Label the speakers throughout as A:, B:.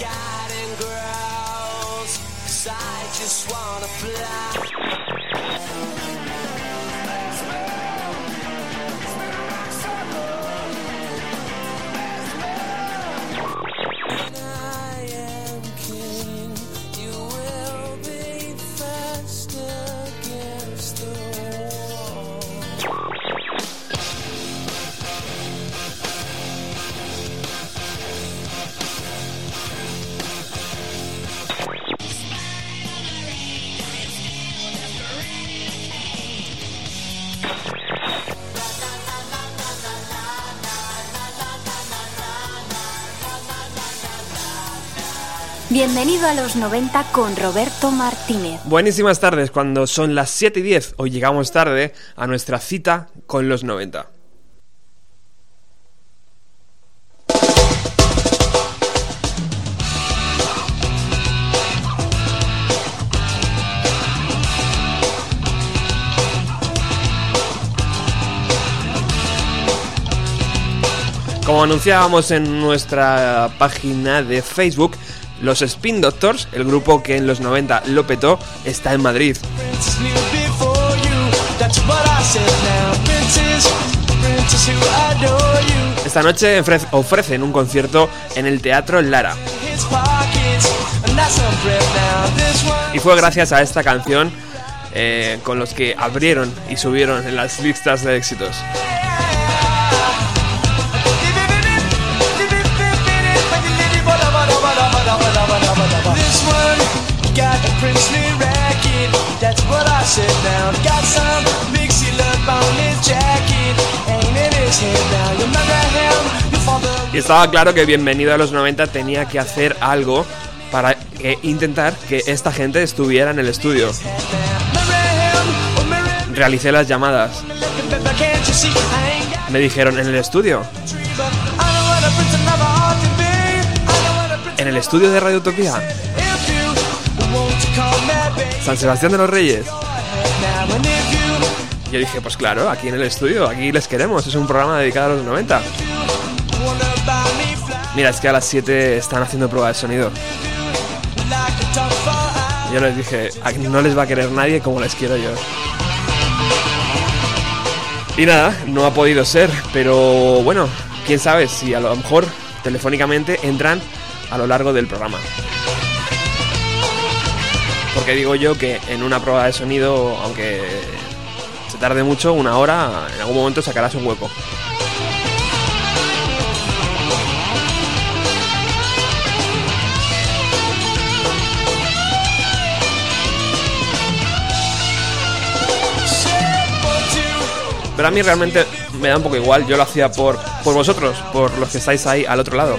A: garden grows. 'Cause I just wanna fly.
B: Bienvenido a los 90 con Roberto Martínez.
C: Buenísimas tardes, cuando son las 7 y 10, hoy llegamos tarde a nuestra cita con los 90. Como anunciábamos en nuestra página de Facebook, los Spin Doctors, el grupo que en los 90 lo petó, está en Madrid. Esta noche ofre- ofrecen un concierto en el Teatro Lara. Y fue gracias a esta canción eh, con los que abrieron y subieron en las listas de éxitos.
A: Princely racket. That's what I said now. Got some big seal up on his jacket. Ain't in his head now. You remember him? Your father
C: Y estaba claro que Bienvenido a los 90 tenía que hacer algo para eh, intentar que esta gente estuviera en el estudio.
A: Me.
C: Realicé las llamadas. Me dijeron, ¿en el estudio? ¿En el estudio de Radio Utopía? ¿San Sebastián de los Reyes? Yo dije, pues claro, aquí en el estudio, aquí les queremos, es un programa dedicado a los 90.
A: wanna buy me fly
C: Mira, es que a las 7 están haciendo prueba de sonido. Yo les dije, "Aquí no les va a querer nadie como les quiero yo. Y nada, no ha podido ser, pero bueno, quién sabe si a lo mejor telefónicamente entran a lo largo del programa. Porque digo yo que en una prueba de sonido, aunque se tarde mucho, una hora, en algún momento sacarás un hueco. Pero a mí realmente me da un poco igual, yo lo hacía por, por vosotros, por los que estáis ahí al otro lado.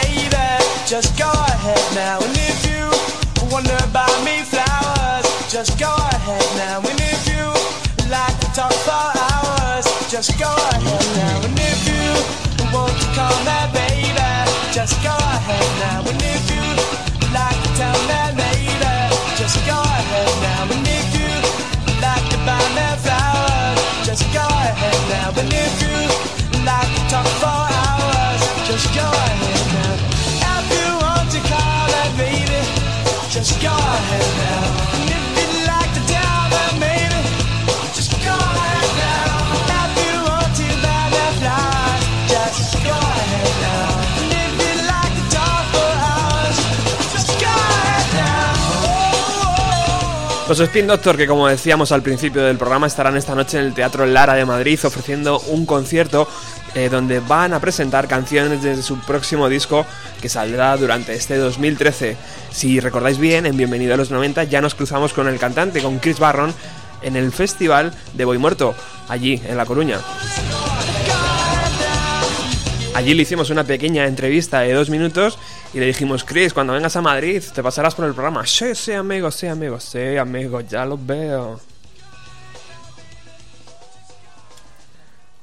A: just go ahead now. And if you wonder about me flowers, just go ahead now. And if you like to talk for hours, just go ahead now. And if you want to call me baby, just go ahead now. And if you like to tell me maybe, just go ahead now. And if you like to buy me flowers, just go ahead now. And if you just go ahead now. And if
C: Los Spin Doctor, que como decíamos al principio del programa, estarán esta noche en el Teatro Lara de Madrid ofreciendo un concierto eh, donde van a presentar canciones de su próximo disco que saldrá durante este 2013. Si recordáis bien, en Bienvenido a los 90 ya nos cruzamos con el cantante, con Chris Barron, en el Festival de Boy Muerto, allí en La Coruña. Allí le hicimos una pequeña entrevista de dos minutos y le dijimos, Chris, cuando vengas a Madrid te pasarás por el programa. Sí, sí, amigo, sí, amigo, sí, amigo, ya lo veo.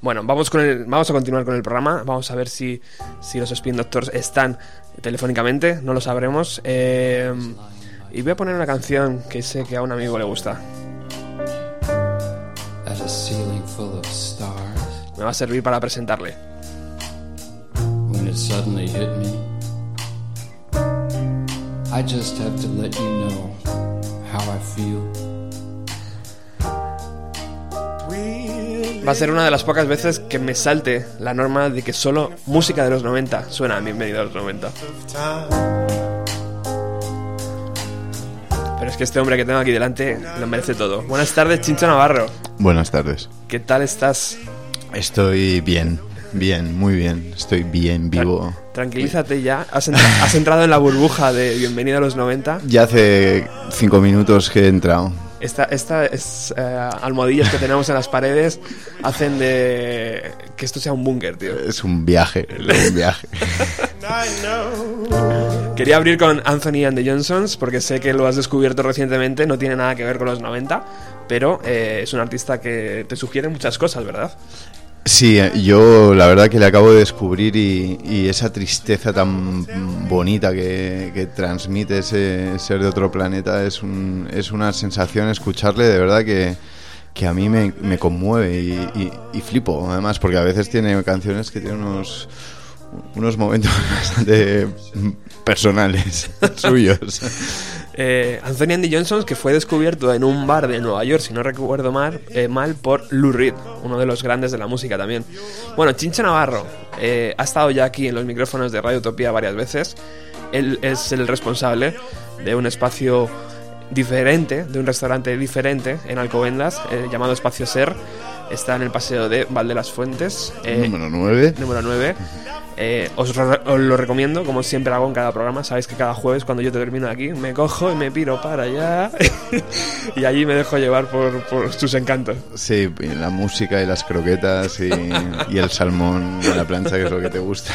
C: Bueno, vamos, con el, vamos a continuar con el programa. Vamos a ver si, si los Spin Doctors están telefónicamente. No lo sabremos. Eh, y voy a poner una canción que sé que a un amigo le gusta. Me va a servir para presentarle.
D: when it suddenly hit me. I just have to let you know how I feel.
C: Va a ser una de las pocas veces que me salte la norma de que solo música de los 90 suena a bienvenido a los 90. Pero es que este hombre que tengo aquí delante lo merece todo. Buenas tardes, Chincho Navarro.
E: Buenas tardes.
C: ¿Qué tal estás?
E: Estoy bien, bien, muy bien. Estoy bien, vivo.
C: Tranquilízate ya. Has, entra- has entrado en la burbuja de bienvenido a los 90.
E: Ya hace cinco minutos que he entrado.
C: Esta, esta es, eh, almohadillas que tenemos en las paredes hacen de que esto sea un búnker, tío.
E: Es un viaje, es un viaje.
C: Quería abrir con Anthony and the Johnsons porque sé que lo has descubierto recientemente, no tiene nada que ver con los 90, pero eh, es un artista que te sugiere muchas cosas, ¿verdad?
E: Sí, eh, yo la verdad que le acabo de descubrir y, esa tristeza tan bonita que, que transmite ese ser de otro planeta es, un, es una sensación escucharle de verdad que, que a mí me, conmueve y, y- y flipo además porque a veces tiene canciones que tienen unos, unos momentos bastante personales suyos.
C: Eh, Anthony and the Johnsons que fue descubierto en un bar de Nueva York, si no recuerdo mal, eh, mal por Lou Reed, uno de los grandes de la música también. Bueno, Chincho Navarro eh, ha estado ya aquí en los micrófonos de Radio Utopía varias veces. Él es el responsable de un espacio diferente, de un restaurante diferente en Alcobendas, llamado Espacio Ser. Está en el paseo de Val de las Fuentes.
E: Número 9.
C: número 9. Eh, os, lo recomiendo, como siempre hago en cada programa. Sabéis que cada jueves, cuando yo termino aquí, me cojo y me piro para allá. y allí me dejo llevar por, por sus encantos.
E: Sí, y la música y las croquetas y, y el salmón de la plancha, que es lo que te gusta.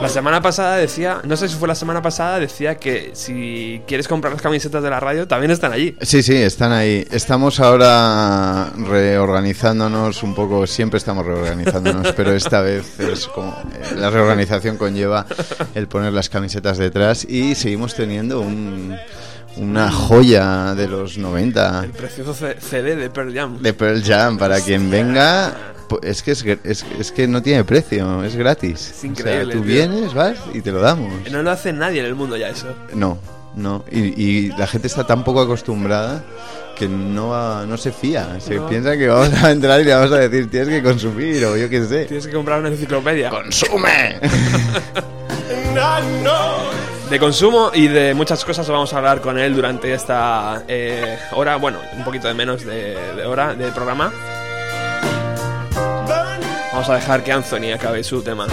C: La semana pasada decía, no sé si fue la semana pasada, decía que si quieres comprar las camisetas de la radio, también están allí.
E: Sí, sí, están ahí. Estamos ahora reorganizándonos un poco, siempre estamos reorganizándonos, pero esta vez es como eh, la reorganización conlleva el poner las camisetas detrás y seguimos teniendo un- una joya de los 90
C: El precioso CD de Pearl Jam.
E: de Pearl Jam para quien venga. Es que, es, es, es que no tiene precio, es gratis.
C: Es increíble,
E: O sea, tú
C: tío.
E: vienes, vas y te lo damos.
C: No lo hace nadie en el mundo ya eso.
E: No, no. Y, y la gente está tan poco acostumbrada que no, va- no se fía. Se
C: No.
E: piensa que vamos a entrar y le vamos a decir tienes que consumir o yo qué sé.
C: Tienes que comprar una enciclopedia.
E: ¡Consume!
C: De consumo y de muchas cosas vamos a hablar con él durante esta eh, hora, bueno, un poquito de menos de, de hora del programa. Vamos a dejar que Anthony acabe su tema.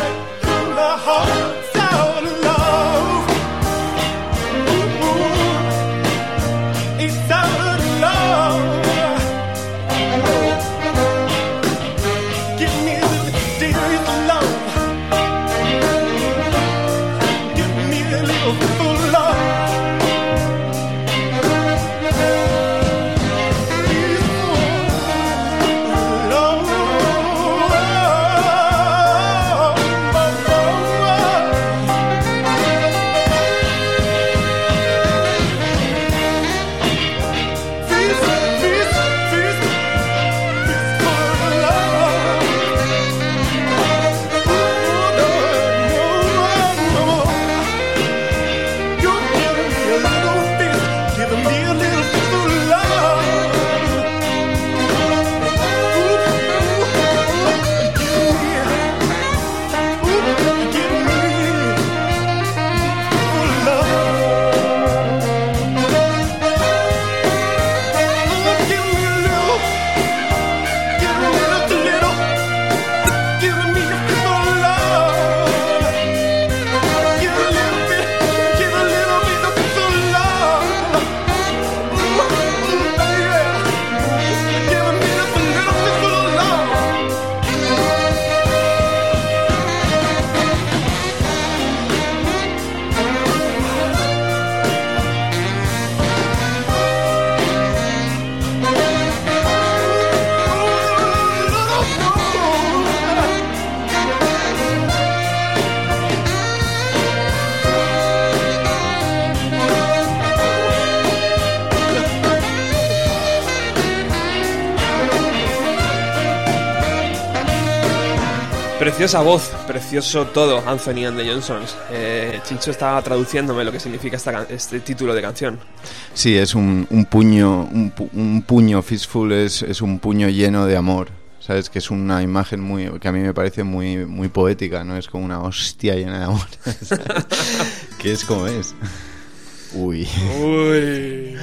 C: Preciosa voz, precioso todo, Anthony and the Johnsons. Eh, Chincho está traduciéndome lo que significa esta este título de canción.
E: Sí, es un, un puño, un, un puño fistful es, es un puño lleno de amor. ¿Sabes? Que es una imagen muy que a mí me parece muy, muy poética, ¿no? Es como una hostia llena de amor. que es como es. Uy.
C: Uy.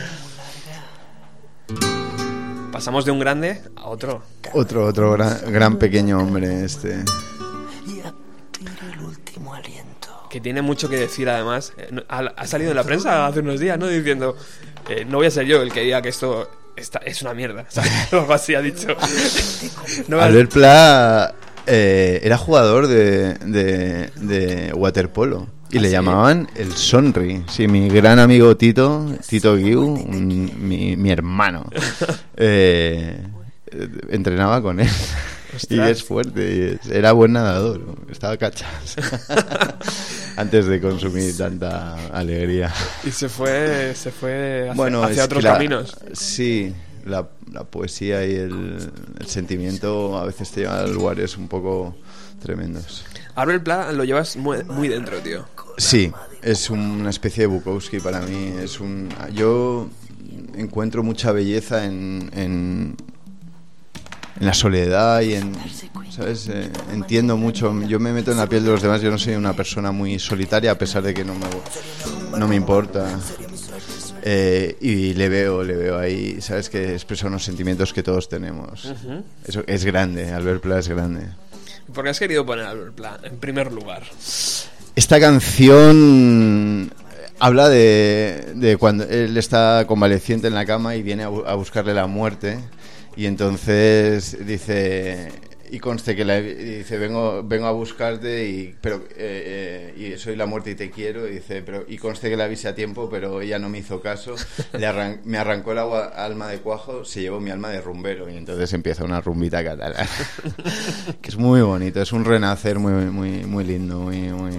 C: Pasamos de un grande a otro.
E: Otro, otro gran, gran pequeño hombre este.
C: Que tiene mucho que decir además. Eh, Ha, ha salido en la prensa hace unos días, ¿no? Diciendo, eh, no voy a ser yo el que diga que esto está, es una mierda. Algo así ha dicho. No
E: Albert Pla eh, era jugador de, de, de waterpolo y
C: ¿Ah,
E: le
C: sí?
E: llamaban el Sonri. Sí, mi gran amigo Tito, Tito Guiu, un- mi, mi hermano, eh, entrenaba con él. Y es fuerte, y es- era buen nadador, estaba cachas. Antes de consumir tanta alegría.
C: Y se fue, se fue hacia,
E: Bueno,
C: hacia otros
E: la-
C: caminos.
E: Sí, la, la poesía y el, el sentimiento a veces te llevan a lugares un poco tremendos.
C: Albert Pla lo llevas muy, muy dentro, tío.
E: Sí, es una especie de Bukowski para mí. Es un, yo encuentro mucha belleza en, en, en la soledad y en, ¿sabes? Eh, entiendo mucho. Yo me meto en la piel de los demás. Yo no soy una persona muy solitaria a pesar de que no me, no me importa. Eh, y le veo, le veo ahí, ¿sabes? Que expresa unos sentimientos que todos tenemos. Eso es grande, Albert Pla es grande.
C: ¿Por qué has querido poner a Albert Pla en primer lugar?
E: Esta canción habla de, de cuando él está convaleciente en la cama y viene a, bu- a buscarle la muerte y entonces dice y conste que la, dice vengo vengo a buscarte y pero eh, eh, y soy la muerte y te quiero y dice pero y conste que la avisé a tiempo pero ella no me hizo caso le arran- me arrancó el agua, alma de cuajo se llevó mi alma de rumbero y entonces empieza una rumbita catalana. Que es muy bonito es un renacer muy muy muy lindo muy muy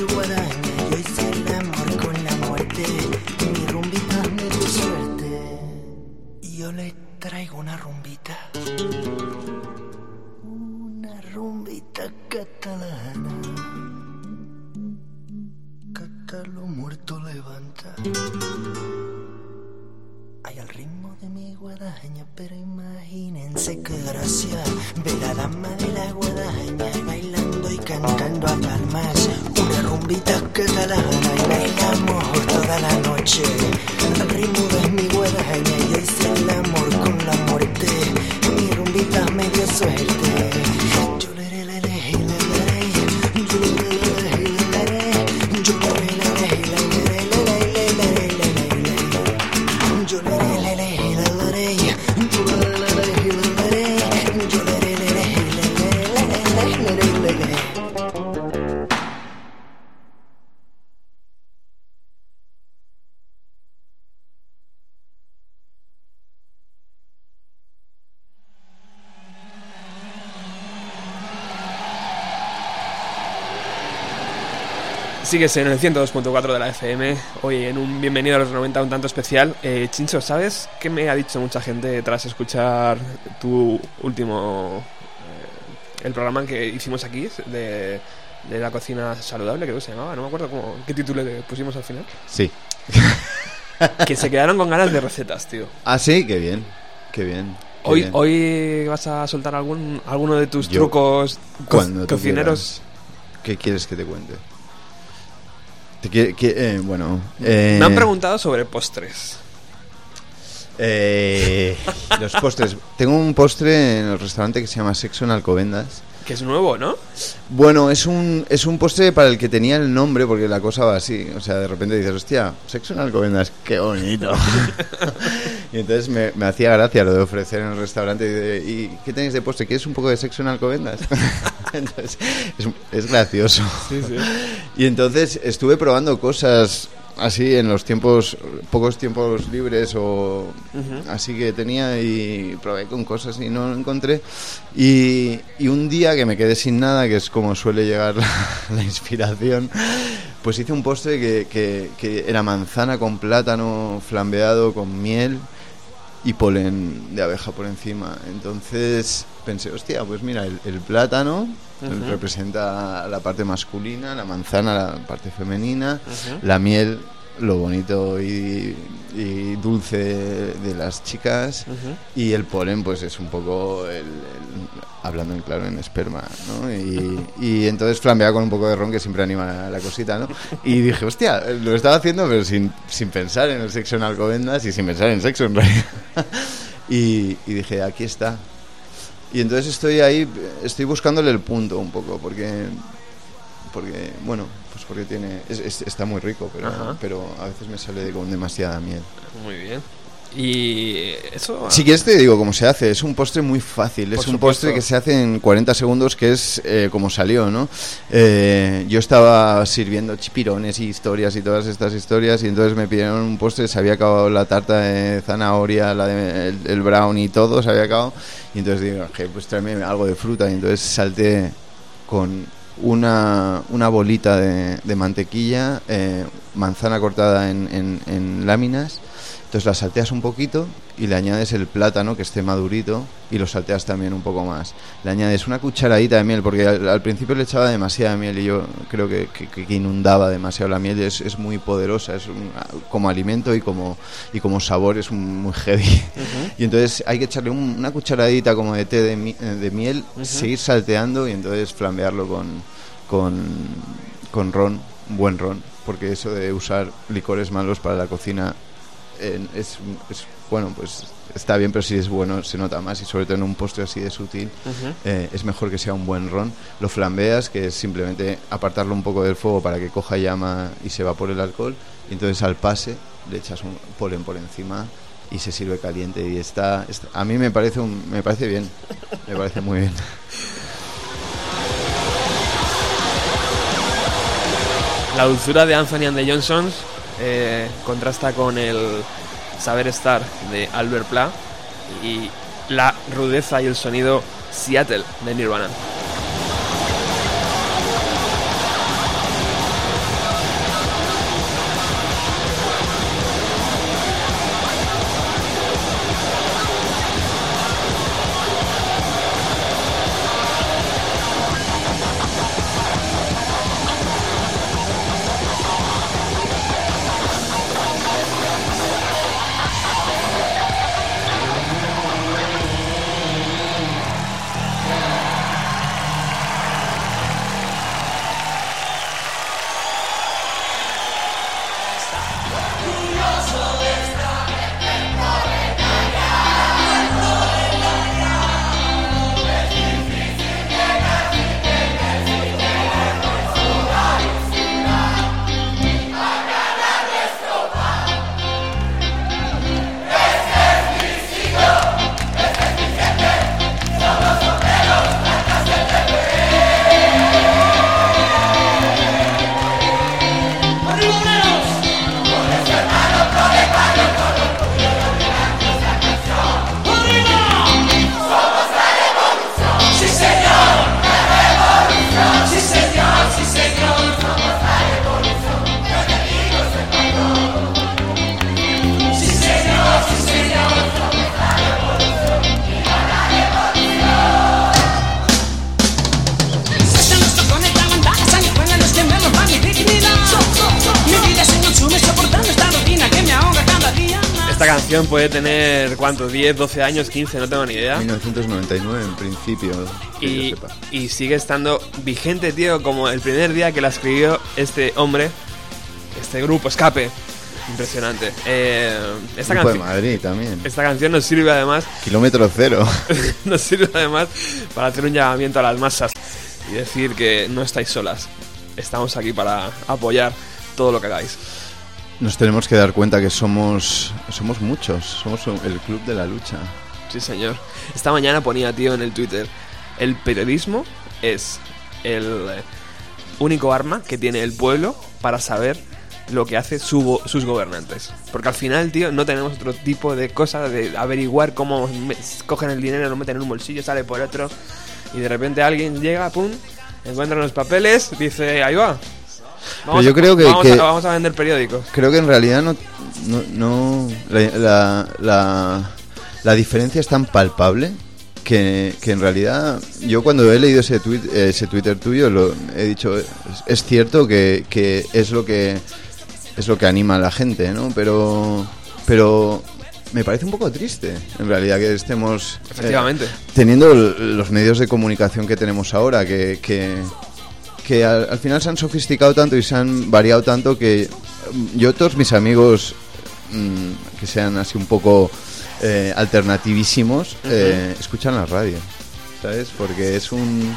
F: su guadaña yo hice el amor con la muerte. Mi rumbita me dio suerte. Y yo le traigo una rumbita. Una rumbita catalana. Cata lo muerto levanta. Ay, al ritmo de mi guadaña, pero imagínense qué gracia ver a la dama de la guadaña bailando y cantando a palmas. Una rumbita catalana y bailamos toda la noche. Al ritmo de mi guadaña, yo hice el amor con la muerte. Mi rumbita me dio suerte.
C: Sigues en el 102.4 de la FM, hoy en un Bienvenido a los 90 un tanto especial. Eh, Chincho, ¿sabes qué me ha dicho mucha gente tras escuchar tu último... eh, el programa que hicimos aquí de, de la cocina saludable, creo que se llamaba, no me acuerdo cómo, qué título le pusimos al final.
E: sí
C: Que se quedaron con ganas de recetas, tío.
E: Ah, sí, qué bien. Qué bien. qué
C: Hoy,
E: bien.
C: hoy vas a soltar algún alguno de tus
E: Yo,
C: trucos co- cocineros.
E: ¿Qué quieres que te cuente? Que- eh, bueno. eh,
C: Me han preguntado sobre postres.
E: eh, los postres. Tengo un postre en el restaurante que se llama Sexo en Alcobendas.
C: Que es nuevo, ¿no?
E: Bueno, es un, es un postre para el que tenía el nombre, porque la cosa va así. O sea, de repente dices, hostia, sexo en Alcobendas, qué bonito. y entonces me, me hacía gracia lo de ofrecer en el restaurante. Y, de, ¿y qué tenéis de postre? ¿Quieres un poco de sexo en Alcobendas? entonces, es, es gracioso.
C: Sí, sí.
E: Y entonces estuve probando cosas así en los tiempos, pocos tiempos libres o así que tenía y probé con cosas y no lo encontré. Y, y un día que me quedé sin nada, que es como suele llegar la, la inspiración, Pues hice un postre que, que- que era manzana con plátano flambeado con miel y polen de abeja por encima. Entonces pensé, hostia, pues mira, el, el plátano representa la parte masculina, la manzana la parte femenina, la miel lo bonito y, y dulce de las chicas. Y el polen pues es un poco el, el- hablando en claro en esperma ¿no? y, y entonces flambeaba con un poco de ron que siempre anima la cosita ¿no? y dije hostia lo estaba haciendo pero sin, sin pensar en el sexo en alcobendas y sin pensar en sexo en realidad y, y dije aquí está y entonces estoy ahí estoy buscándole el punto un poco porque porque bueno pues porque tiene es- es- está muy rico pero
C: Ajá.
E: pero a veces me sale con demasiada miel
C: Muy bien. Y eso...
E: si quieres te digo cómo se hace es un postre muy fácil
C: Por
E: es un
C: supuesto.
E: postre que se hace en 40 segundos que es eh, como salió no Eh, yo estaba sirviendo chipirones y historias y todas estas historias y entonces me pidieron un postre se había acabado la tarta de zanahoria la de, el, el brownie y todo se había acabado y entonces digo "Je, pues tráeme algo de fruta y entonces salté con una, una bolita de, de mantequilla, eh, manzana cortada en, en- en láminas, entonces la salteas un poquito y le añades el plátano que esté madurito y lo salteas también un poco más. Le añades una cucharadita de miel, porque al, al principio le echaba demasiada miel y yo creo que, que- que inundaba demasiado la miel es, es muy poderosa, es un- como alimento y como, y como sabor es un- muy heavy. Y entonces hay que echarle un- una cucharadita como de té de, mi- eh, de miel, seguir salteando y entonces flambearlo con, con, con ron, buen ron, porque eso de usar licores malos para la cocina eh, es, es- bueno, pues está bien, pero si es bueno se nota más y sobre todo en un postre así de sutil eh, es mejor que sea un buen ron. Lo flambeas, que es simplemente apartarlo un poco del fuego para que coja llama y se evapore el alcohol, y entonces al pase le echas un polen por encima y se sirve caliente y está, está- a mí me parece un, me parece bien, me parece muy bien.
C: La dulzura de Anthony and the Johnsons eh, contrasta con el saber estar de Albert Pla y la rudeza y el sonido Seattle de Nirvana. Canción puede tener, ¿cuánto? ¿10, 12 años, 15? No tengo ni idea.
E: 1999 en principio, que yo
C: Y,
E: sepa.
C: y sigue estando vigente, tío, como el primer día que la escribió este hombre, este grupo, Escape. Impresionante. Eh, esta,
E: Grupo de Madrid también.
C: esta canción nos sirve además
E: Kilómetro cero.
C: nos sirve además para hacer un llamamiento a las masas y decir que no estáis solas. Estamos aquí para apoyar todo lo que hagáis.
E: Nos tenemos que dar cuenta que somos somos muchos, somos el club de la lucha.
C: Sí, señor. Esta mañana ponía, tío, en el Twitter, el periodismo es el único arma que tiene el pueblo para saber lo que hace su sus gobernantes. Porque al final, tío, no tenemos otro tipo de cosas de averiguar cómo cogen el dinero, lo meten en un bolsillo, sale por otro, y de repente alguien llega, pum, encuentra los papeles, dice, ahí va, Vamos,
E: yo creo que-
C: vamos,
E: que-
C: A, vamos a vender periódicos.
E: Creo que en realidad no, no, no- la, la, la- la diferencia es tan palpable que, que en realidad yo cuando he leído ese, tweet, ese Twitter tuyo lo he dicho es, es cierto que, que es lo que es lo que anima a la gente, ¿no? Pero pero me parece un poco triste en realidad que estemos eh,
C: Efectivamente.
E: teniendo los medios de comunicación que tenemos ahora, que, que, que al, al final se han sofisticado tanto y se han variado tanto que mm, yo todos mis amigos mm, que sean así un poco eh, alternativísimos eh, escuchan la radio, ¿sabes? Porque es un...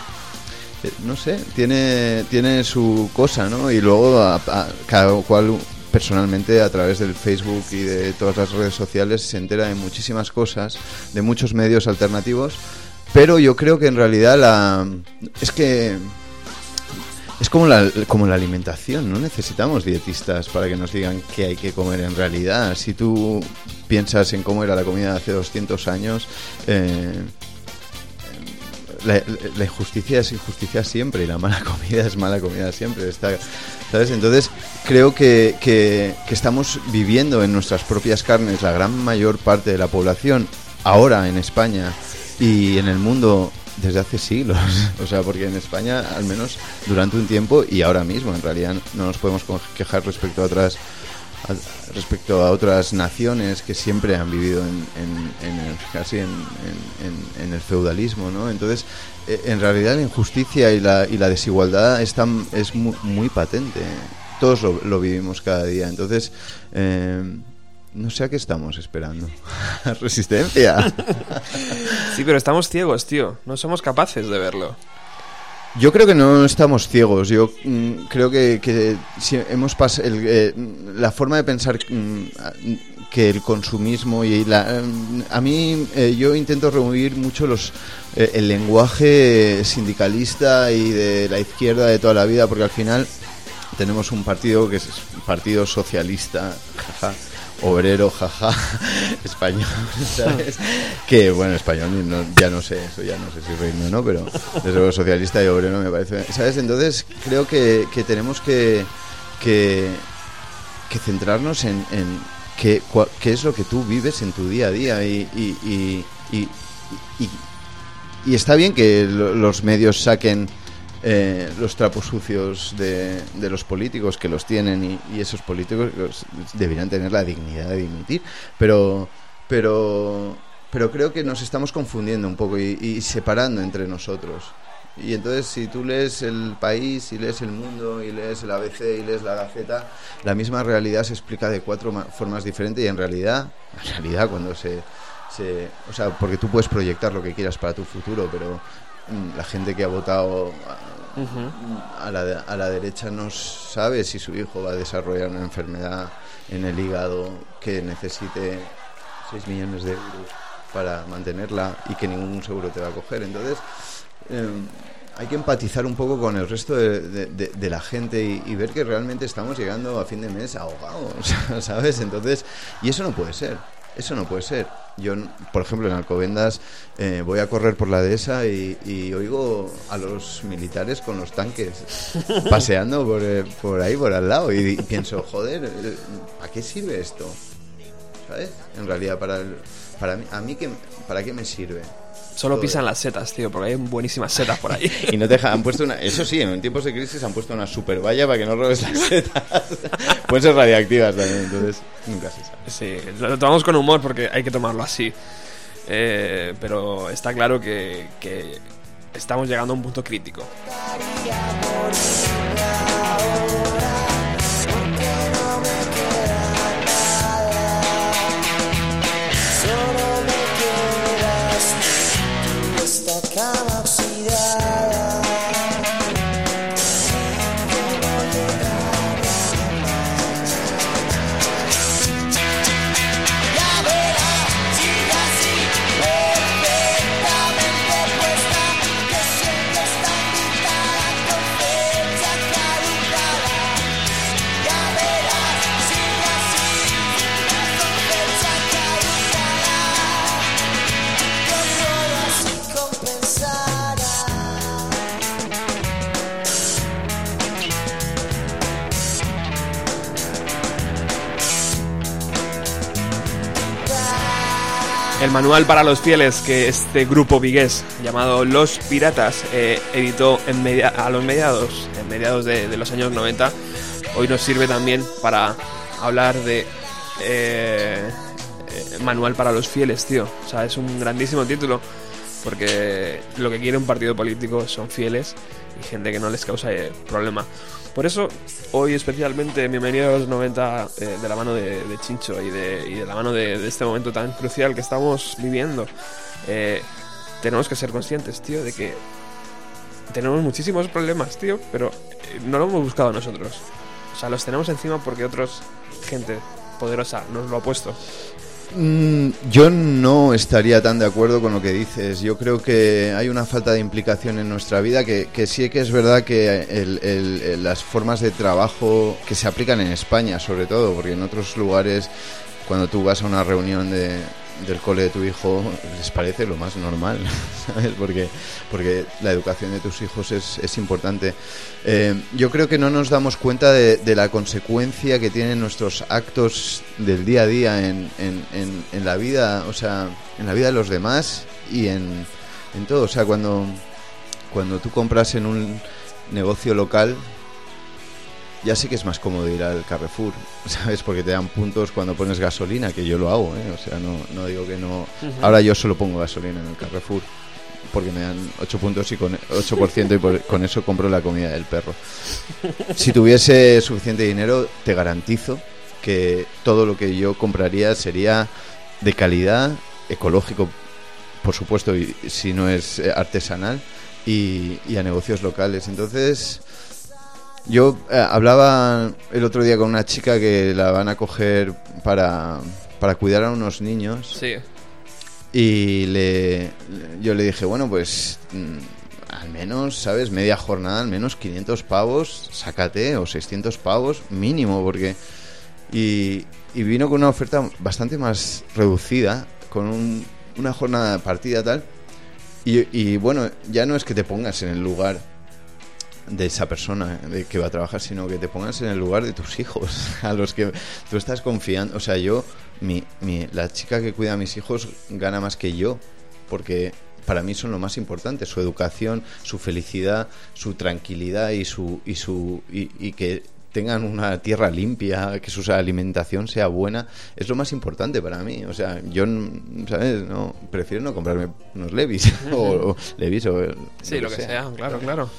E: eh, No sé, tiene, tiene su cosa, ¿no? Y luego a- a- cada cual personalmente a través del Facebook y de todas las redes sociales se entera de muchísimas cosas, de muchos medios alternativos, pero yo creo que en realidad la es que es como la, como la alimentación, no necesitamos dietistas para que nos digan qué hay que comer en realidad. Si tú piensas en cómo era la comida de hace 200 años, eh, la, injusticia es injusticia siempre y la mala comida es mala comida siempre. Está, ¿sabes? Entonces creo que- que estamos viviendo en nuestras propias carnes la gran mayor parte de la población ahora en España y en el mundo desde hace siglos. O sea, porque en España al menos durante un tiempo y ahora mismo en realidad no nos podemos quejar respecto a otras respecto a otras naciones que siempre han vivido en, en- en el, casi en, el feudalismo, ¿no? Entonces, eh, en realidad la injusticia y la, y la desigualdad es, tan- es mu- muy, patente. Todos lo, lo vivimos cada día. Entonces, eh, no sé a qué estamos esperando. Resistencia.
C: Sí, pero estamos ciegos, tío. No somos capaces de verlo.
E: Yo creo que no estamos ciegos. Yo mm, creo que, que si hemos pas- el, eh, la forma de pensar mm, que el consumismo y la mm, a mí eh, yo intento reunir mucho los eh, el lenguaje sindicalista y de la izquierda de toda la vida porque al final tenemos un partido que es partido socialista, jaja, obrero, jaja, español, ¿sabes? Que bueno, español ya no sé, eso ya no sé si reírme o no, pero desde luego socialista y obrero me parece, ¿sabes? Entonces creo que, que tenemos que, que, centrarnos en, en qué, qué es lo que tú vives en tu día a día y, y, y, y- está bien que lo- los medios saquen eh, los trapos sucios de, los políticos que los tienen y, esos políticos deberían tener la dignidad de dimitir. Pero pero pero creo que nos estamos confundiendo un poco y, y separando entre nosotros. Y entonces si tú lees el país y lees el mundo y lees el ABC y lees la Gaceta la misma realidad se explica de cuatro ma- formas diferentes y en realidad en realidad cuando se se- o sea, porque tú puedes proyectar lo que quieras para tu futuro, pero la gente que ha votado a, a la, a la derecha no sabe si su hijo va a desarrollar una enfermedad en el hígado que necesite 6 millones de euros para mantenerla y que ningún seguro te va a coger. Entonces, eh, hay que empatizar un poco con el resto de, de- de- de la gente y, y ver que realmente estamos llegando a fin de mes ahogados, ¿sabes? Entonces, y eso no puede ser, eso no puede ser. Yo, por ejemplo, en Alcobendas eh, voy a correr por la dehesa y, y oigo a los militares con los tanques paseando por, eh, por ahí, por al lado, y, pienso, joder, eh, ¿a qué sirve esto? ¿Sabes? En realidad, para, el- para mí, a mí, ¿qué, ¿para qué me sirve?
C: Solo pisan las setas, tío, porque hay buenísimas setas por ahí.
E: Y no te dejan, han puesto una, eso sí, en tiempos de crisis han puesto una super valla para que no robes las setas. Pueden ser radiactivas también, entonces nunca se sabe.
C: Sí, lo tomamos con humor porque hay que tomarlo así. Eh, pero está claro que, que estamos llegando a un punto crítico. El manual para los fieles que este grupo vigués llamado Los Piratas eh, editó en a los mediados, de los años 90, hoy nos sirve también para hablar de eh, eh, manual para los fieles, tío. O sea, es un grandísimo título porque lo que quiere un partido político son fieles y gente que no les causa eh, problema. Por eso, hoy especialmente, bienvenido a los 90 eh, de la mano de, de Chincho y de, y de la mano de, este momento tan crucial que estamos viviendo. Eh, tenemos que ser conscientes, tío, de que tenemos muchísimos problemas, tío, pero eh, no lo hemos buscado nosotros. O sea, los tenemos encima porque otros, gente poderosa, nos lo ha puesto.
E: Mm, Yo no estaría tan de acuerdo con lo que dices. Yo creo que hay una falta de implicación en nuestra vida, que, que sí que es verdad que las formas de trabajo que se aplican en España, sobre todo, porque en otros lugares, cuando tú vas a una reunión de, del cole de tu hijo, les parece lo más normal, ¿sabes? Porque, porque la educación de tus hijos es, es importante. Eh, yo creo que no nos damos cuenta de, la consecuencia que tienen nuestros actos del día a día en, en- en- en la vida, o sea, en la vida de los demás y en, en todo. O sea, cuando, cuando tú compras en un negocio local, ya sé que es más cómodo ir al Carrefour, ¿sabes? Porque te dan puntos cuando pones gasolina, que yo lo hago, ¿eh? O sea, no, no digo que no. Ahora yo solo pongo gasolina en el Carrefour, porque me dan 8 puntos y con 8% y por- con eso compro la comida del perro. Si tuviese suficiente dinero, te garantizo que todo lo que yo compraría sería de calidad, ecológico, por supuesto, y si no es eh, artesanal, y, y a negocios locales. Entonces, yo eh, hablaba el otro día con una chica que la van a coger para, para cuidar a unos niños.
C: Sí.
E: Y le, yo le dije, bueno, pues mm, al menos, ¿sabes? Media jornada, al menos 500 pavos, sácate, o 600 pavos mínimo, porque... Y, y vino con una oferta bastante más reducida, con un- una jornada partida tal. Y, y bueno, ya no es que te pongas en el lugar de esa persona de que va a trabajar, sino que te pongas en el lugar de tus hijos, a los que tú estás confiando. O sea, yo, mi, mi- la chica que cuida a mis hijos gana más que yo, porque para mí son lo más importante, su educación, su felicidad, su tranquilidad y su y su y, y que tengan una tierra limpia, que su alimentación sea buena, es lo más importante para mí. O sea, yo, ¿sabes? No, prefiero no comprarme unos Levis o, o Levis o
C: Sí, lo que sea, claro, claro.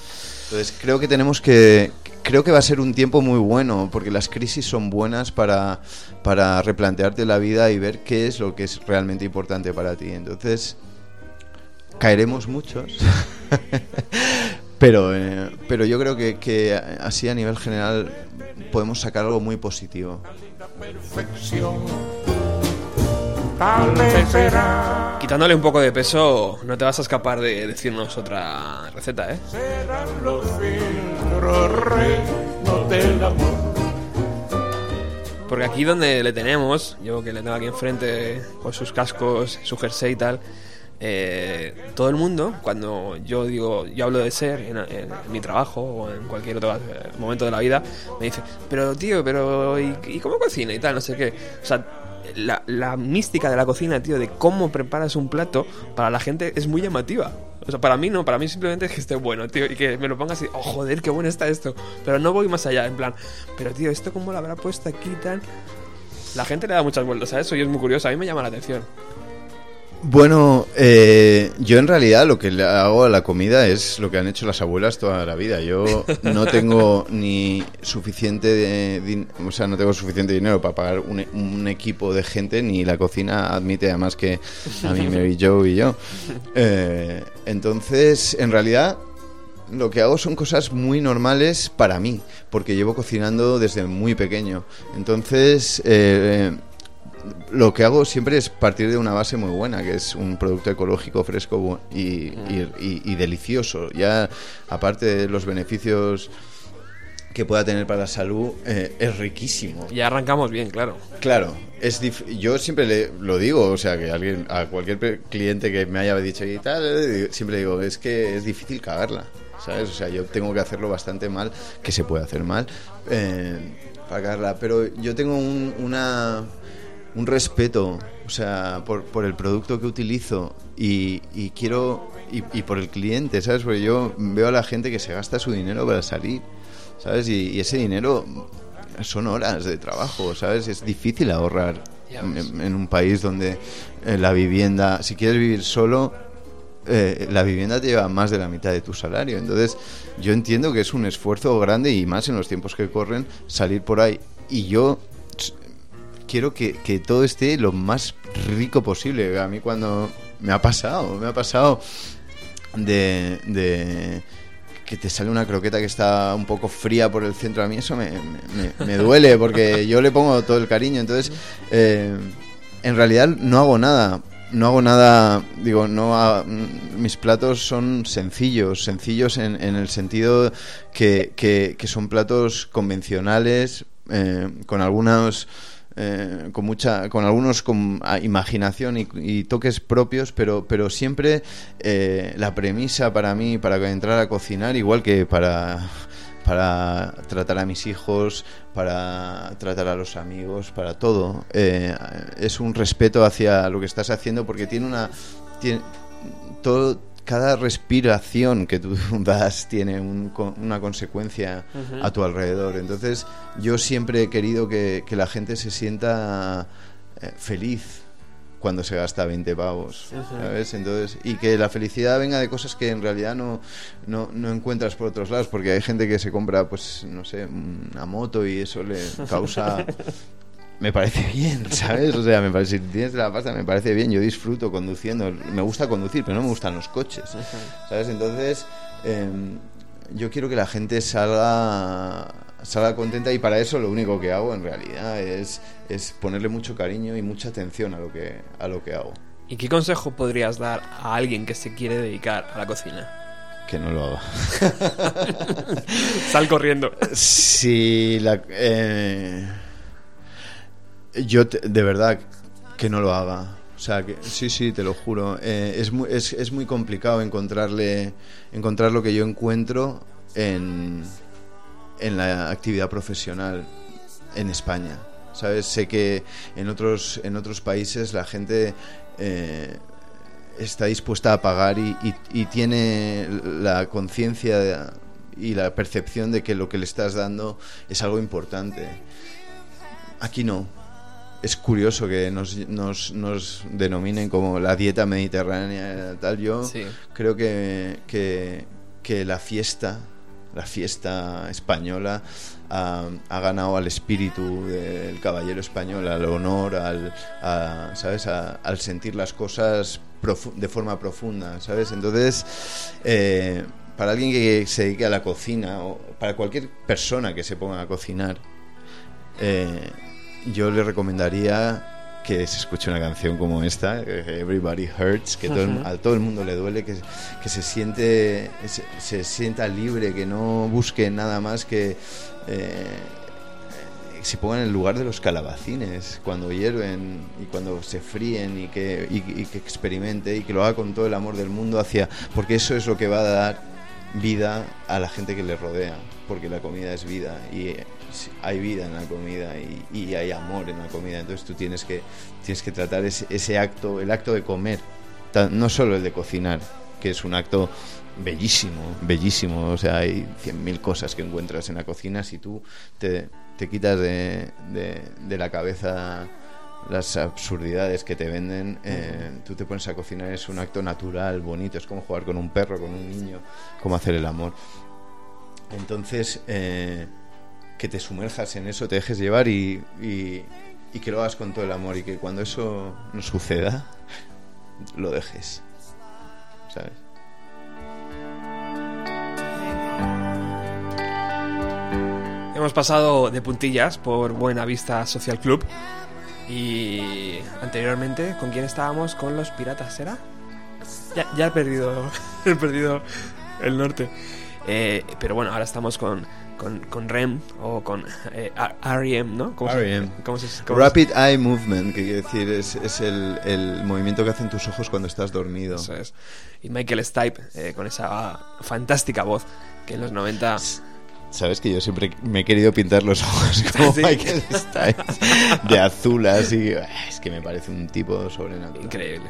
E: Entonces creo que tenemos que creo que va a ser un tiempo muy bueno porque las crisis son buenas para para replantearte la vida y ver qué es lo que es realmente importante para ti. Entonces caeremos muchos. Pero, eh, pero yo creo que, que así a nivel general podemos sacar algo muy positivo.
C: Quitándole un poco de peso, no te vas a escapar de decirnos otra receta, ¿eh? Porque aquí donde le tenemos, yo que le tengo aquí enfrente con sus cascos, su jersey y tal, eh, todo el mundo, cuando yo digo, yo hablo de ser en, en mi trabajo o en cualquier otro momento de la vida, me dice, pero tío, pero ¿y, y cómo cocina y tal? No sé qué. O sea, la, mística de la cocina, tío, de cómo preparas un plato, para la gente es muy llamativa. O sea, para mí no, para mí simplemente es que esté bueno, tío, y que me lo pongas así, oh, joder, qué bueno está esto. Pero no voy más allá, en plan, pero tío, ¿esto cómo lo habrá puesto aquí y tal? La gente le da muchas vueltas a eso y es muy curioso, a mí me llama la atención.
E: Bueno, eh, yo en realidad lo que le hago a la comida es lo que han hecho las abuelas toda la vida. Yo no tengo ni suficiente, de o sea, no tengo suficiente dinero para pagar un, un equipo de gente, ni la cocina admite además que a mí Mary Joe y yo. Eh, entonces, en realidad, lo que hago son cosas muy normales para mí, porque llevo cocinando desde muy pequeño. Entonces, eh, lo que hago siempre es partir de una base muy buena, que es un producto ecológico, fresco bu- y, y- y- y delicioso. Ya, aparte de los beneficios que pueda tener para la salud, eh, es riquísimo.
C: Ya arrancamos bien, claro.
E: Claro, es dif- yo siempre le, lo digo, o sea, que alguien, a cualquier cliente que me haya dicho y tal, siempre digo, es que es difícil cagarla, ¿sabes? O sea, yo tengo que hacerlo bastante mal, que se puede hacer mal, eh, para cagarla, pero yo tengo un, una, un respeto O sea, por, por el producto que utilizo y, y quiero. Y, y por el cliente, ¿sabes? Porque yo veo a la gente que se gasta su dinero para salir, ¿sabes? Y, y ese dinero son horas de trabajo, ¿sabes? Es difícil ahorrar en, un país donde eh, la vivienda, si quieres vivir solo, eh, la vivienda te lleva más de la mitad de tu salario. Entonces, yo entiendo que es un esfuerzo grande y más en los tiempos que corren salir por ahí. Y yo quiero que, que todo esté lo más rico posible. A mí cuando me ha pasado, me ha pasado de, de que te sale una croqueta que está un poco fría por el centro, a mí eso me, me- duele porque yo le pongo todo el cariño. Entonces, eh, en realidad no hago nada. No hago nada, digo, no mis platos son sencillos, sencillos en, en el sentido que, que- que son platos convencionales, eh, con algunos eh, con mucha con algunos con ah, imaginación y, toques propios pero pero siempre eh, la premisa para mí para entrar a cocinar igual que para para tratar a mis hijos para tratar a los amigos para todo eh, es un respeto hacia lo que estás haciendo porque tiene una tiene todo cada respiración que tú das tiene un una consecuencia a tu alrededor. Entonces, yo siempre he querido que, que la gente se sienta eh, feliz cuando se gasta 20 pavos, ¿sabes? Entonces, y que la felicidad venga de cosas que en realidad no, no, no encuentras por otros lados, porque hay gente que se compra, pues, no sé, una moto y eso le causa me parece bien, ¿sabes? O sea, me parece, si tienes la pasta, me parece bien. Yo disfruto conduciendo. Me gusta conducir, pero no me gustan los coches, ¿sabes? Entonces, eh, yo quiero que la gente salga salga contenta y para eso lo único que hago en realidad es, es ponerle mucho cariño y mucha atención a lo que a lo que hago
C: ¿Y qué consejo podrías dar a alguien que se quiere dedicar a la cocina?
E: que no lo haga
C: Sal corriendo.
E: Sí, la, eh, yo te- de verdad que no lo haga. O sea, que sí, sí, te lo juro. Eh, es, muy, es, es muy complicado encontrarle, encontrar lo que yo encuentro en, en la actividad profesional en España. ¿Sabes? Sé que en otros, en otros países la gente eh, está dispuesta a pagar y, y- tiene la conciencia y la percepción de que lo que le estás dando es algo importante. Aquí no. Es curioso que nos, nos, nos denominen como la dieta mediterránea tal. Yo
C: Sí.
E: creo que, que, que la fiesta, la fiesta española, ha, ha ganado al espíritu del caballero español, al honor, al, a, ¿sabes? A- al sentir las cosas de forma profunda, ¿sabes? Entonces, eh, para alguien que se dedique a la cocina, o para cualquier persona que se ponga a cocinar, eh, yo le recomendaría que se escuche una canción como esta, eh, Everybody Hurts, que todo el- a todo el mundo le duele, que, que se siente se, se sienta libre, que no busque nada más que eh, se ponga en el lugar de los calabacines cuando hierven y cuando se fríen y que, y, y que experimente y que lo haga con todo el amor del mundo hacia porque eso es lo que va a dar vida a la gente que le rodea porque la comida es vida y hay vida en la comida y, y hay amor en la comida entonces tú tienes que tienes que tratar ese, ese acto el acto de comer no solo el de cocinar que es un acto bellísimo, bellísimo. O sea, hay 100.000 cosas que encuentras en la cocina si tú te, te quitas de, de- de la cabeza las absurdidades que te venden, eh, tú te pones a cocinar, es un acto natural, bonito, es como jugar con un perro, con un niño, como hacer el amor. Entonces, eh, que te sumerjas en eso, te dejes llevar y, y- que lo hagas con todo el amor y que cuando eso no suceda, lo dejes. ¿Sabes?
C: Hemos pasado de puntillas por Buena Vista Social Club. Y anteriormente, ¿con quién estábamos? Con los piratas, ¿será? Ya, ya he perdido. He perdido el norte. Eh, pero bueno, ahora estamos con, con, con REM o con eh, REM, ¿no? ¿Cómo se-
E: REM.
C: cómo se- cómo se-
E: Rapid Eye Movement, que quiere decir es, es el, el movimiento que hacen tus ojos cuando estás dormido.
C: Eso es. Y Michael Stipe, eh, con esa fantástica voz que en los 90
E: Sabes que yo siempre me he querido pintar los ojos como
C: Sí.
E: Michael Stiles, de azul así. Es que me parece un tipo sobrenatural.
C: Increíble.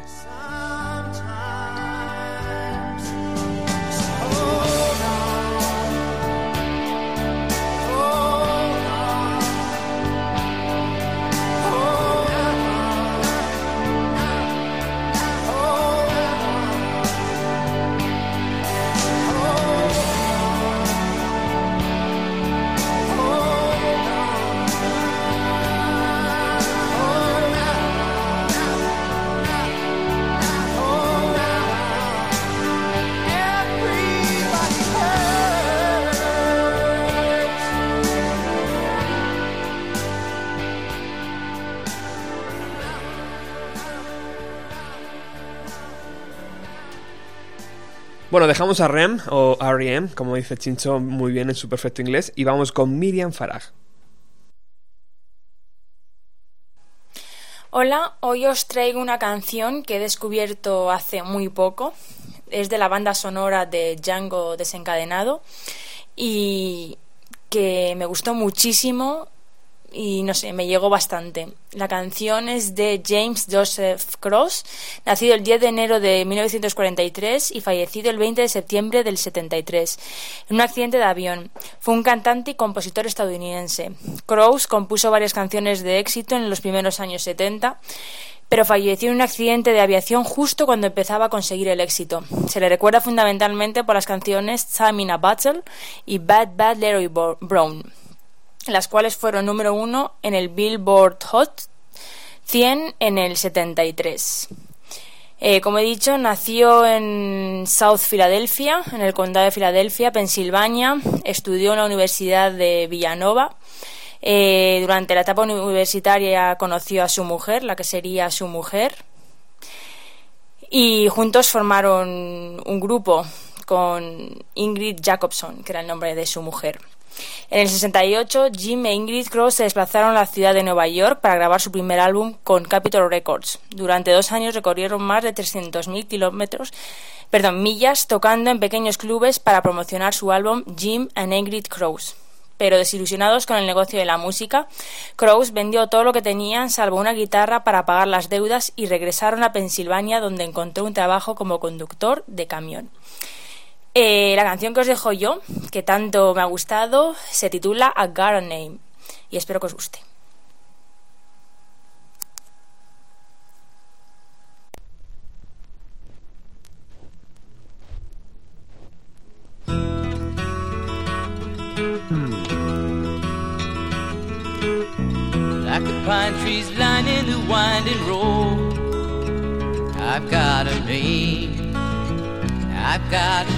C: Bueno, dejamos a Rem o R.E.M., como dice Chincho muy bien en su perfecto inglés, y vamos con Miriam Farag.
G: Hola, hoy os traigo una canción que he descubierto hace muy poco. Es de la banda sonora de Django desencadenado y que me gustó muchísimo y no sé, me llegó bastante. La canción es de James Joseph Cross, nacido el 10 de enero de 1943 y fallecido el 20 de septiembre del 73 en un accidente de avión. Fue un cantante y compositor estadounidense. Cross compuso varias canciones de éxito en los primeros años 70 pero falleció en un accidente de aviación justo cuando empezaba a conseguir el éxito. Se le recuerda fundamentalmente por las canciones Time in a Battle y Bad Bad Leroy Brown las cuales fueron número uno en el Billboard Hot 100 en el 73. Eh, como he dicho, nació en South Philadelphia, en el condado de Filadelfia, Pensilvania. Estudió en la Universidad de Villanova. Eh, durante la etapa universitaria conoció a su mujer, la que sería su mujer. Y juntos formaron un grupo con Ingrid Jacobson, que era el nombre de su mujer. En el 68, Jim e Ingrid Cross se desplazaron a la ciudad de Nueva York para grabar su primer álbum con Capitol Records. Durante dos años recorrieron más de 300.000 kilómetros, perdón, millas, tocando en pequeños clubes para promocionar su álbum Jim and Ingrid Cross. Pero desilusionados con el negocio de la música, Cross vendió todo lo que tenían salvo una guitarra para pagar las deudas y regresaron a Pensilvania donde encontró un trabajo como conductor de camión. Eh, la canción que os dejo yo, que tanto me ha gustado, se titula A a Name y espero que os guste.
H: Like the pine trees lining the winding road. I've got a name. I've got a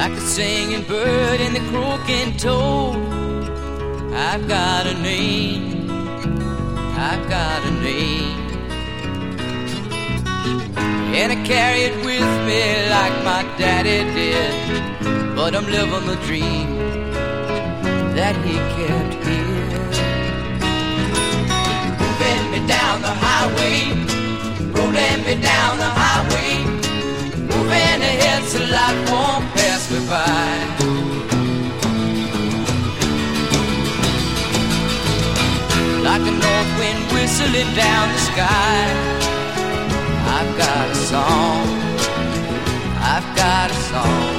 H: Like the singing bird and the croaking toad. I've got a name. I've got a name. And I carry it with me like my daddy did. But I'm living the dream that he kept here. Moving me down the highway, rolling me down the highway, moving ahead so life won't pass me by. Like a north wind whistling down the sky, I've got a song. I've got a song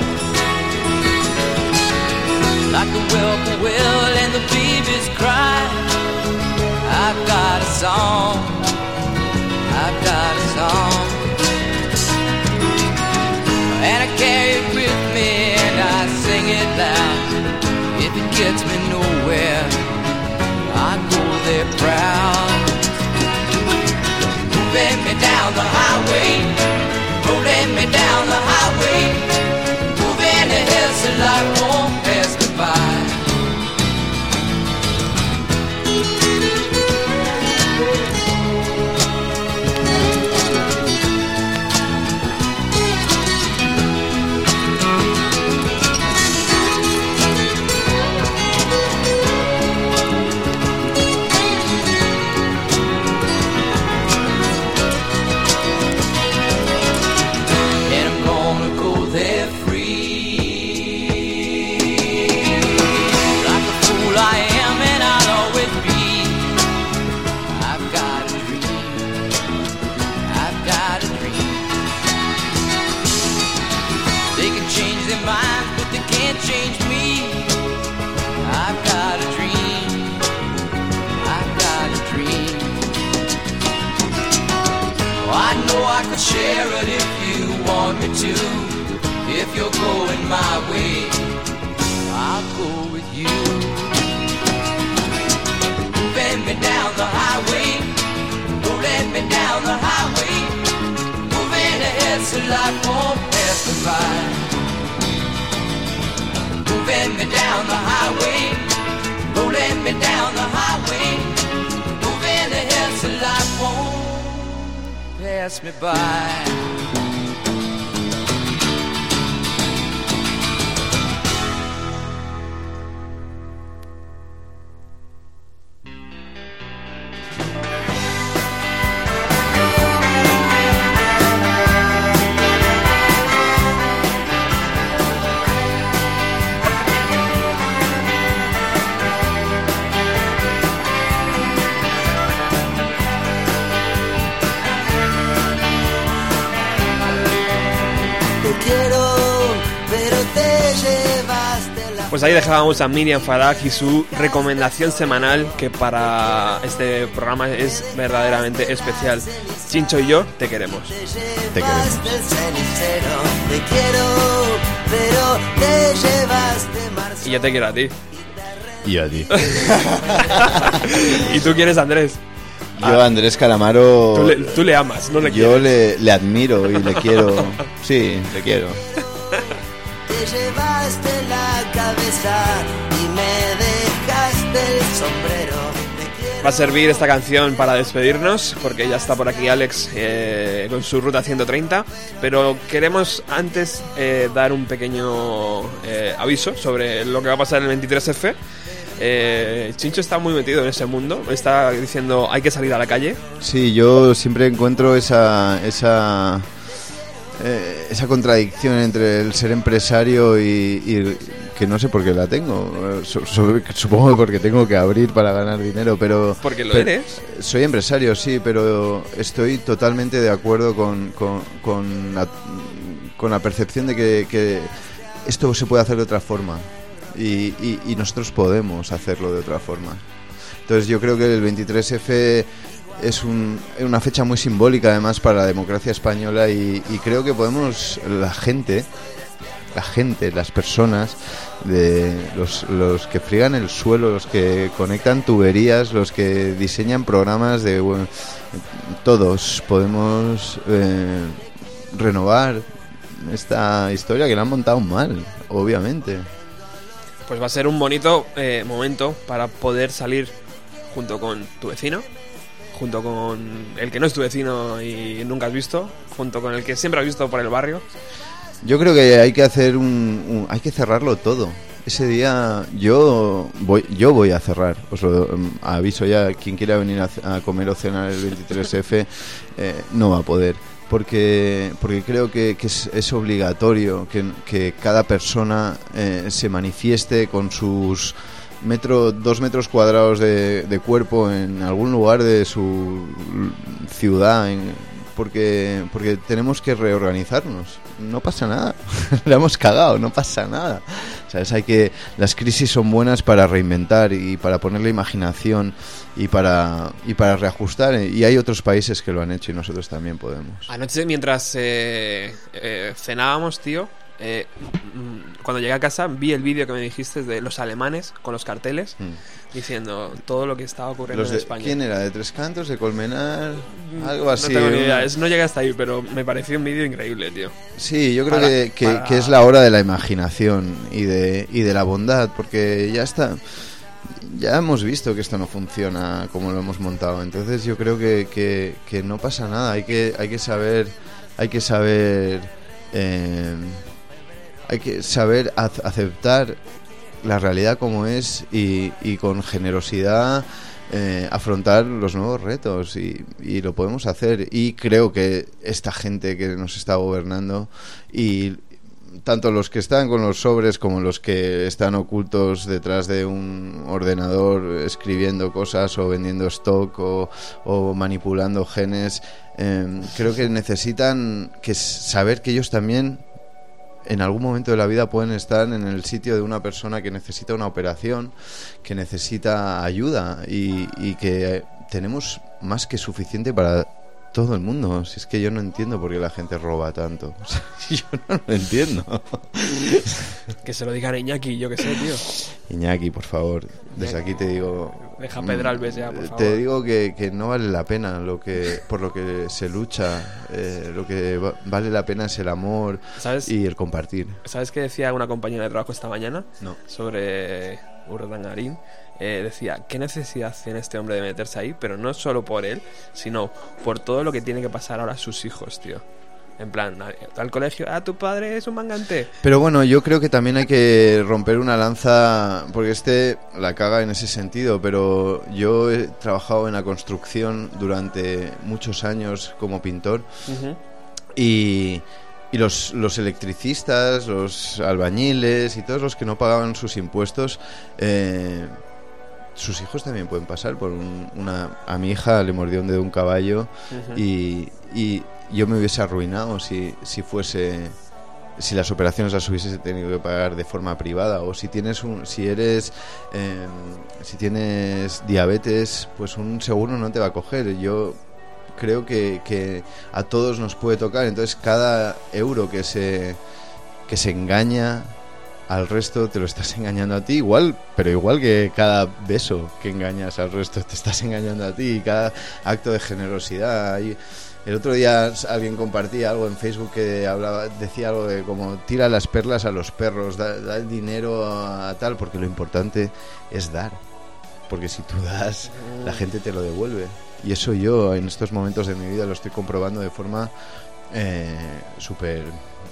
H: like a whippoorwill and the babies cry. I've got a song, I've got a song, sing it loud. If it gets me nowhere, I go there proud. Moving me down the highway, rolling me down the highway, my way, I'll go with you. Bend me down the highway, rolling me down the highway, moving ahead so life won't pass me by. Moving me down the highway, rolling me down the highway, moving ahead so life won't pass me by.
C: Pues ahí dejábamos a Miriam Farag y su recomendación semanal que para este programa es verdaderamente especial. Chincho y yo te queremos.
E: Te queremos.
A: el cenicero. Te quiero, pero te llevaste marzo.
C: Y yo te quiero a ti.
E: Y a ti.
C: y tú quieres a Andrés.
E: Yo a Andrés Calamaro...
C: Tú le, tú le amas, no le
E: Yo
C: quieres.
E: le, le admiro y le quiero. Sí, le quiero.
A: Y me dejaste el sombrero.
C: Va a servir esta canción para despedirnos, porque ya está por aquí Alex eh, con su ruta 130. Pero queremos antes eh, dar un pequeño eh, aviso sobre lo que va a pasar en el 23F. Eh, Chincho está muy metido en ese mundo, está diciendo hay que salir a la calle.
E: Sí, yo siempre encuentro esa esa eh, esa contradicción entre el ser empresario y, y que no sé por qué la tengo. Su- su- supongo que porque tengo que abrir para ganar dinero, pero
C: Porque lo
E: pero-
C: eres.
E: Soy empresario, sí, pero estoy totalmente de acuerdo con, con, con la, con la percepción de que, que esto se puede hacer de otra forma y, y- y nosotros podemos hacerlo de otra forma. Entonces yo creo que el 23F es un- una fecha muy simbólica además para la democracia española y, y creo que podemos, la gente, la gente, las personas, de los, los que friegan el suelo, los que conectan tuberías, los que diseñan programas de... bueno, todos podemos eh, renovar esta historia que la han montado mal, obviamente.
C: Pues va a ser un bonito eh, momento para poder salir junto con tu vecino, junto con el que no es tu vecino y nunca has visto, junto con el que siempre has visto por el barrio.
E: Yo creo que hay que hacer un, un- hay que cerrarlo todo. Ese día yo voy yo voy a cerrar. Os lo mm, aviso ya quien quiera venir a, comer o cenar el 23F eh, no va a poder porque porque creo que, que es, es obligatorio que, que cada persona eh, se manifieste con sus metro, dos metros cuadrados de, de cuerpo en algún lugar de su ciudad, en- porque, porque tenemos que reorganizarnos. No pasa nada, la hemos cagado, no pasa nada. ¿Sabes? Hay que, las crisis son buenas para reinventar y para ponerle imaginación y para, y para reajustar. Y hay otros países que lo han hecho y nosotros también podemos.
C: Anoche mientras eh, eh, cenábamos, tío, eh, mm, cuando llegué a casa vi el vídeo que me dijiste de los alemanes con los carteles
E: Mm.
C: diciendo todo lo que estaba ocurriendo en España.
E: ¿Quién era? ¿De Tres Cantos? ¿De Colmenar? Algo
C: No
E: así.
C: tengo ni idea, es- no llegué hasta ahí, pero me pareció un vídeo increíble, tío.
E: Sí, yo creo
C: Para-
E: que, que-
C: para-
E: que es la hora de la imaginación y de, y de la bondad, porque ya está. Ya hemos visto que esto no funciona como lo hemos montado, entonces yo creo que, que- que no pasa nada. Hay que, hay que saber, hay que saber, eh, hay que saber ac- aceptar la realidad como es y, y con generosidad eh, afrontar los nuevos retos y, y lo podemos hacer. Y creo que esta gente que nos está gobernando y tanto los que están con los sobres como los que están ocultos detrás de un ordenador escribiendo cosas o vendiendo stock o, o manipulando genes eh, creo que necesitan que saber que ellos también en algún momento de la vida pueden estar en el sitio de una persona que necesita una operación, que necesita ayuda y, y que tenemos más que suficiente para todo el mundo. Si es que yo no entiendo por qué la gente roba tanto. O sea, yo no lo entiendo.
C: Que se lo digan a Iñaki, yo que sé, tío.
E: Iñaki, por favor, desde aquí te digo.
C: Deja Pedralbes ya, por favor.
E: Te digo que, que no vale la pena lo que por lo que se lucha. eh, lo que va- vale la pena es el amor
C: ¿Sabes?
E: y el compartir.
C: ¿Sabes qué decía una compañera de trabajo esta mañana?
E: No.
C: Sobre Urdangarín. Eh, decía, ¿qué necesidad tiene este hombre de meterse ahí? Pero no solo por él, sino por todo lo que tiene que pasar ahora a sus hijos, tío. En plan, al colegio, ah, tu padre es un mangante.
E: Pero bueno, yo creo que también hay que romper una lanza, porque este la caga en ese sentido, pero yo he trabajado en la construcción durante muchos años como pintor y, y los, los electricistas, los albañiles y todos los que no pagaban sus impuestos, eh, sus hijos también pueden pasar por un- una... A mi hija le mordió un dedo un caballo y, y yo me hubiese arruinado si, si fuese si las operaciones las hubiese tenido que pagar de forma privada. O si tienes un si eres eh, si tienes diabetes pues un seguro no te va a coger. Yo creo que, que a todos nos puede tocar. Entonces cada euro que se que se engaña al resto te lo estás engañando a ti igual pero igual que cada beso que engañas al resto te estás engañando a ti cada acto de generosidad el otro día alguien compartía algo en Facebook que hablaba, decía algo de como tira las perlas a los perros, da, da el dinero a tal, porque lo importante es dar. Porque si tú das, la gente te lo devuelve. Y eso yo en estos momentos de mi vida lo estoy comprobando de forma eh, súper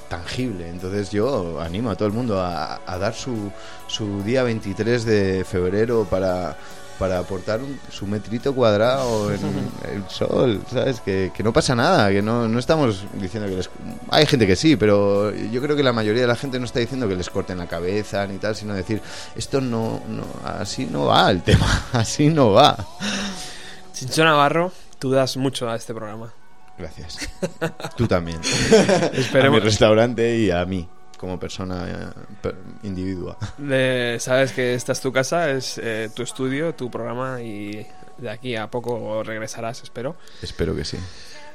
E: tangible. Entonces yo animo a todo el mundo a, a dar su, su día 23 de febrero para, para aportar un- su metrito cuadrado en el sol, ¿sabes? Que, que no pasa nada, que no, no estamos diciendo que les... Hay gente que sí, pero yo creo que la mayoría de la gente no está diciendo que les corten la cabeza ni tal, sino decir, esto no, no así no va el tema, así no va.
C: Chincho Navarro, tú das mucho a este programa.
E: Gracias. Tú también. A mi
C: Esperemos.
E: restaurante y a mí, como persona eh, individua.
C: Sabes que esta es tu casa, es eh, tu estudio, tu programa y de aquí a poco regresarás, espero.
E: Espero que sí.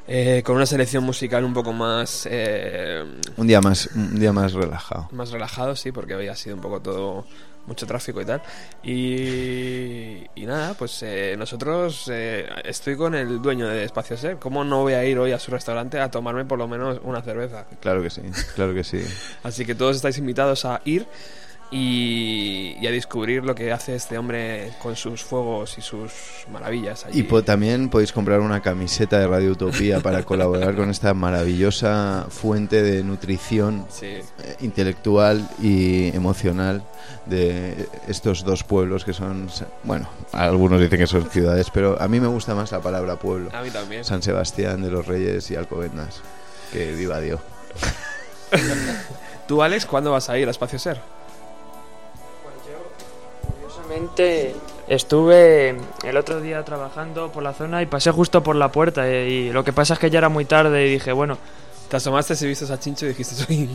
C: Eh, con una selección musical un poco más eh,
E: Un día más, un día más relajado.
C: más relajado, sí, porque había sido un poco todo mucho tráfico y tal. Y, y nada, pues eh, nosotros eh, estoy con el dueño de Espacio Ser. ¿Cómo no voy a ir hoy a su restaurante a tomarme por lo menos una cerveza?
E: Claro que sí, claro que sí.
C: Así que todos estáis invitados a ir y, y a descubrir lo que hace este hombre con sus fuegos y sus maravillas. allí.
E: Y po- también podéis comprar una camiseta de Radio Utopía para colaborar con esta maravillosa fuente de nutrición
C: Sí.
E: eh, intelectual y emocional de estos dos pueblos que son, bueno, algunos dicen que son ciudades, pero a mí me gusta más la palabra pueblo.
C: A mí también.
E: San Sebastián de los Reyes y Alcobendas. Que viva Dios.
C: ¿Tú, Alex, cuándo vas a ir a Espacio Ser?
I: Estuve el otro día trabajando por la zona y pasé justo por la puerta eh, y lo que pasa es que ya era muy tarde y dije, bueno,
C: Te asomaste y viste a Chincho y dijiste, soy...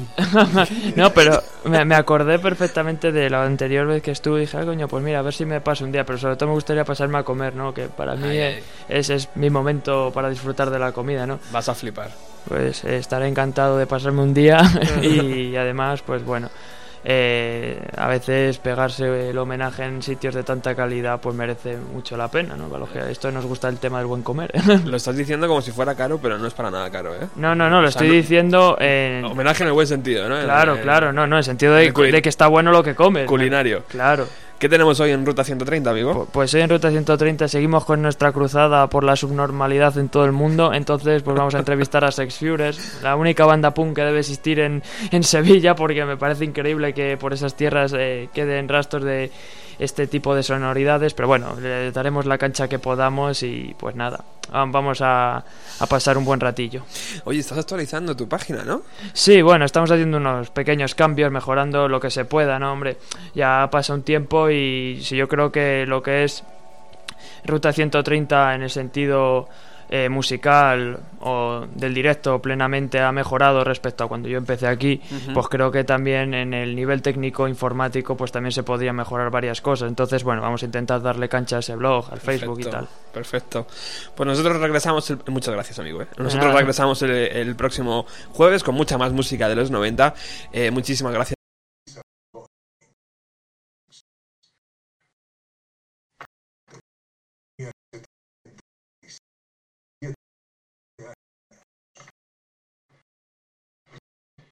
I: no, pero me, me acordé perfectamente de la anterior vez que estuve y dije, ah, coño, pues mira, a ver si me paso un día, pero sobre todo me gustaría pasarme a comer, ¿no? Que para mí
C: Ay, ay.
I: ese es mi momento para disfrutar de la comida, ¿no?
C: Vas a flipar.
I: Pues eh, estaré encantado de pasarme un día y además, pues bueno, eh, a veces pegarse el homenaje en sitios de tanta calidad pues merece mucho la pena, ¿no? Para los que a esto nos gusta el tema del buen comer.
C: Lo estás diciendo como si fuera caro, pero no es para nada caro, ¿eh?
I: no, no, no, lo
C: O sea,
I: estoy
C: no-
I: diciendo en...
C: Homenaje en el buen sentido, ¿no?
I: Claro,
C: en-
I: claro, no, no, en el sentido
C: en
I: de,
C: el culi-
I: de que está bueno lo que comes. ¿no?
C: Culinario.
I: Claro.
C: ¿Qué tenemos hoy en Ruta 130, amigo?
I: Pu- Pues hoy en Ruta 130 seguimos con nuestra cruzada por la subnormalidad en todo el mundo. Entonces, pues vamos a entrevistar a Sex Fures, la única banda punk que debe existir en, en Sevilla, porque me parece increíble que por esas tierras eh, queden rastros de este tipo de sonoridades. Pero bueno, le daremos la cancha que podamos y pues nada, vamos a, a pasar un buen ratillo.
C: Oye, estás actualizando tu página, ¿no?
I: Sí, bueno, estamos haciendo unos pequeños cambios, mejorando lo que se pueda, ¿no, hombre? Ya pasa un tiempo y sí, yo creo que lo que es Ruta 130 en el sentido eh, musical o del directo plenamente ha mejorado respecto a cuando yo empecé aquí, pues creo que también en el nivel técnico informático pues también se podría mejorar varias cosas. Entonces, bueno, vamos a intentar darle cancha a ese blog, al Facebook y tal.
C: Perfecto. Pues nosotros regresamos. el- Muchas gracias, amigo. ¿eh? Nosotros regresamos el, el próximo jueves con mucha más música de los 90. Eh, muchísimas gracias.